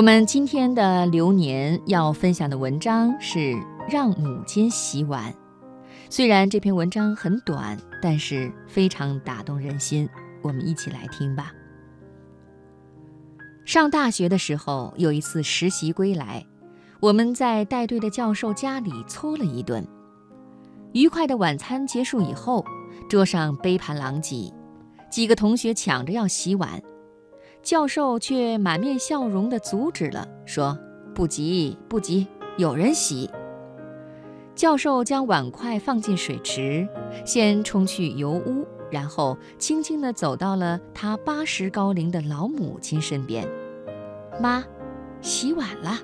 我们今天的流年要分享的文章是让母亲洗碗。虽然这篇文章很短，但是非常打动人心。我们一起来听吧。上大学的时候，有一次实习归来，我们在带队的教授家里搓了一顿。愉快的晚餐结束以后，桌上杯盘狼藉，几个同学抢着要洗碗。教授却满面笑容地阻止了，说：“不急，不急，有人洗。”教授将碗筷放进水池，先冲去油污，然后轻轻地走到了他八十高龄的老母亲身边：“妈，洗碗了。”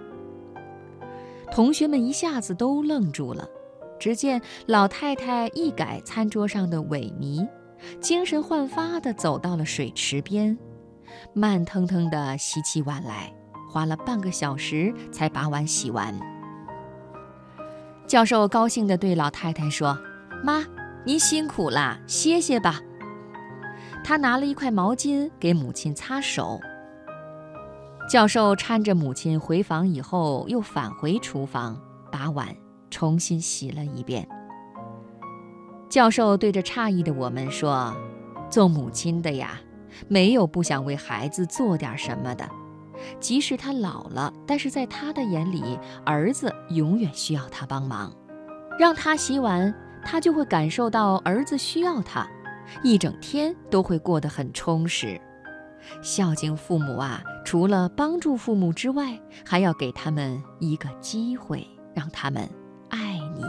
同学们一下子都愣住了。只见老太太一改餐桌上的萎靡，精神焕发地走到了水池边。慢腾腾地洗起碗来，花了半个小时才把碗洗完。教授高兴地对老太太说：“妈，您辛苦了，歇歇吧。”他拿了一块毛巾给母亲擦手。教授搀着母亲回房以后，又返回厨房，把碗重新洗了一遍。教授对着诧异的我们说：“做母亲的呀。”没有不想为孩子做点什么的，即使他老了，但是在他的眼里，儿子永远需要他帮忙。让他洗碗，他就会感受到儿子需要他，一整天都会过得很充实。孝敬父母啊，除了帮助父母之外，还要给他们一个机会，让他们爱你。